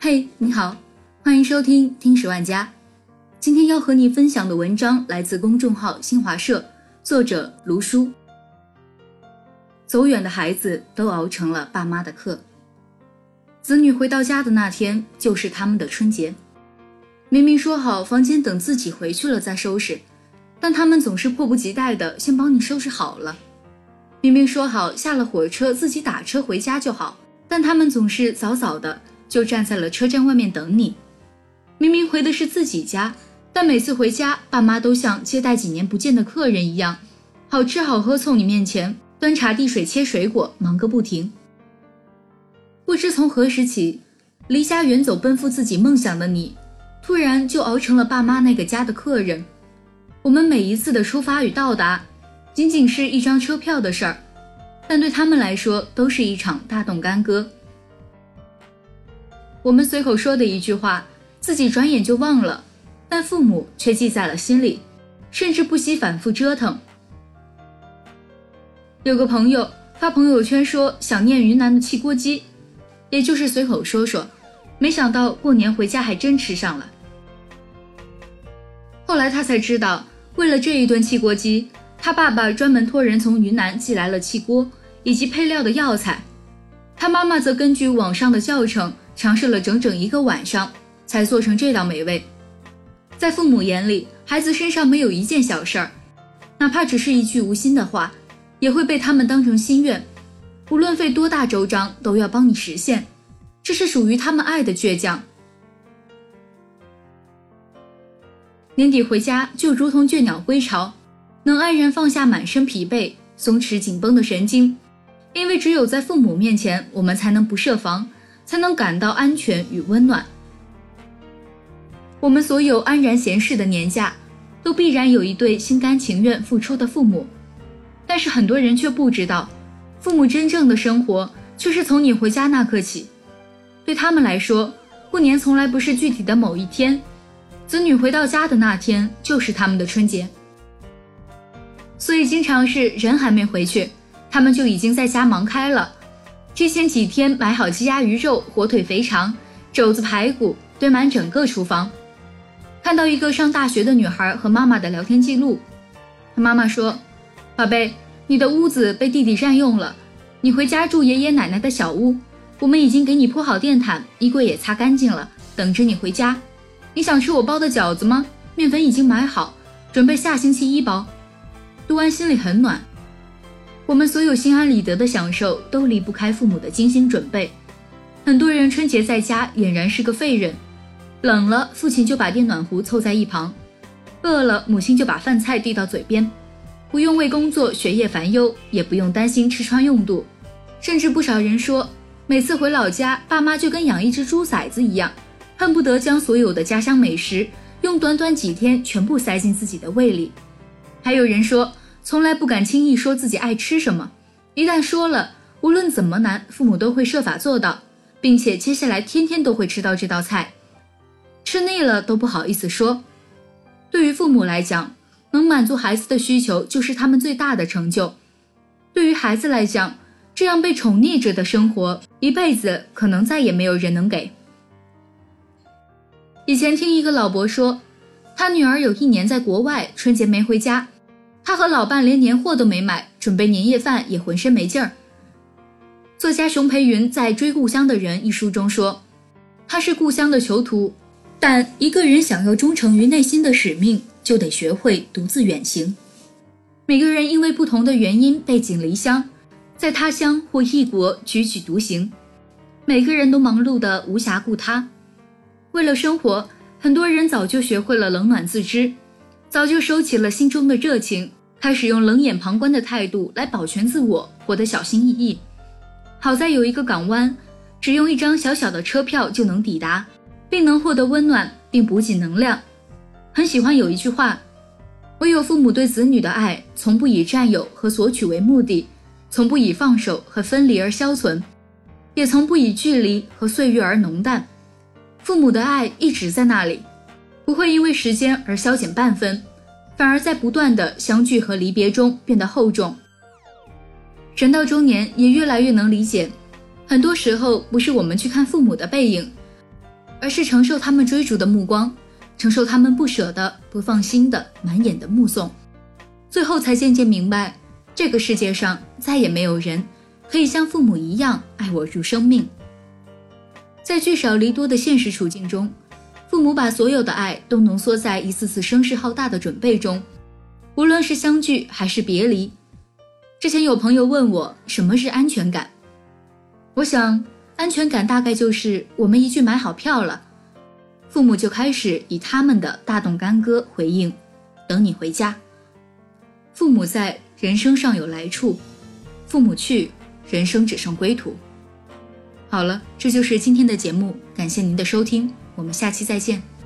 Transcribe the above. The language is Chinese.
嘿，你好，欢迎收听听十万家。今天要和你分享的文章来自公众号新华社，作者卢叔。走远的孩子都熬成了爸妈的课。子女回到家的那天，就是他们的春节。明明说好房间等自己回去了再收拾，但他们总是迫不及待的先帮你收拾好了。明明说好下了火车自己打车回家就好，但他们总是早早的。就站在了车站外面等你。明明回的是自己家，但每次回家，爸妈都像接待几年不见的客人一样，好吃好喝凑你面前，端茶递水切水果，忙个不停。不知从何时起，离家远走奔赴自己梦想的你，突然就熬成了爸妈那个家的客人。我们每一次的出发与到达，仅仅是一张车票的事儿，但对他们来说，都是一场大动干戈。我们随口说的一句话，自己转眼就忘了，但父母却记在了心里，甚至不惜反复折腾。有个朋友发朋友圈说想念云南的汽锅鸡，也就是随口说说，没想到过年回家还真吃上了。后来他才知道，为了这一顿汽锅鸡，他爸爸专门托人从云南寄来了汽锅以及配料的药材，他妈妈则根据网上的教程。尝试了整整一个晚上，才做成这道美味。在父母眼里，孩子身上没有一件小事儿，哪怕只是一句无心的话，也会被他们当成心愿，无论费多大周章，都要帮你实现。这是属于他们爱的倔强。年底回家就如同倦鸟归巢，能安然放下满身疲惫，松弛紧绷的神经，因为只有在父母面前，我们才能不设防。才能感到安全与温暖。我们所有安然闲适的年假，都必然有一对心甘情愿付出的父母。但是很多人却不知道，父母真正的生活却是从你回家那刻起。对他们来说，过年从来不是具体的某一天，子女回到家的那天就是他们的春节。所以经常是人还没回去，他们就已经在家忙开了。提前几天买好鸡鸭鱼肉、火腿、肥肠、肘子、排骨，堆满整个厨房。看到一个上大学的女孩和妈妈的聊天记录，她妈妈说：“宝贝，你的屋子被弟弟占用了，你回家住爷爷奶奶的小屋。我们已经给你铺好电毯，衣柜也擦干净了，等着你回家。你想吃我包的饺子吗？面粉已经买好，准备下星期一包。”读完心里很暖。我们所有心安理得的享受，都离不开父母的精心准备。很多人春节在家俨然是个废人，冷了，父亲就把电暖壶凑在一旁；饿了，母亲就把饭菜递到嘴边，不用为工作学业烦忧，也不用担心吃穿用度。甚至不少人说，每次回老家，爸妈就跟养一只猪崽子一样，恨不得将所有的家乡美食用短短几天全部塞进自己的胃里。还有人说。从来不敢轻易说自己爱吃什么，一旦说了，无论怎么难，父母都会设法做到，并且接下来天天都会吃到这道菜，吃腻了都不好意思说。对于父母来讲，能满足孩子的需求就是他们最大的成就。对于孩子来讲，这样被宠溺着的生活，一辈子可能再也没有人能给。以前听一个老伯说，他女儿有一年在国外，春节没回家。他和老伴连年货都没买，准备年夜饭也浑身没劲儿。作家熊培云在《追故乡的人》一书中说：“他是故乡的囚徒，但一个人想要忠诚于内心的使命，就得学会独自远行。每个人因为不同的原因背井离乡，在他乡或异国踽踽独行。每个人都忙碌的无暇顾他。为了生活，很多人早就学会了冷暖自知，早就收起了心中的热情。”开始用冷眼旁观的态度来保全自我，活得小心翼翼。好在有一个港湾，只用一张小小的车票就能抵达，并能获得温暖并补给能量。很喜欢有一句话：唯有父母对子女的爱，从不以占有和索取为目的，从不以放手和分离而消存，也从不以距离和岁月而浓淡。父母的爱一直在那里，不会因为时间而消减半分。反而在不断的相聚和离别中变得厚重。人到中年，也越来越能理解，很多时候不是我们去看父母的背影，而是承受他们追逐的目光，承受他们不舍的、不放心的、满眼的目送，最后才渐渐明白，这个世界上再也没有人可以像父母一样爱我如生命。在聚少离多的现实处境中，父母把所有的爱都浓缩在一次次声势浩大的准备中，无论是相聚还是别离。之前有朋友问我什么是安全感，我想安全感大概就是我们一句买好票了，父母就开始以他们的大动干戈回应，等你回家。父母在，人生尚有来处；父母去，人生只剩归途。好了，这就是今天的节目，感谢您的收听，我们下期再见。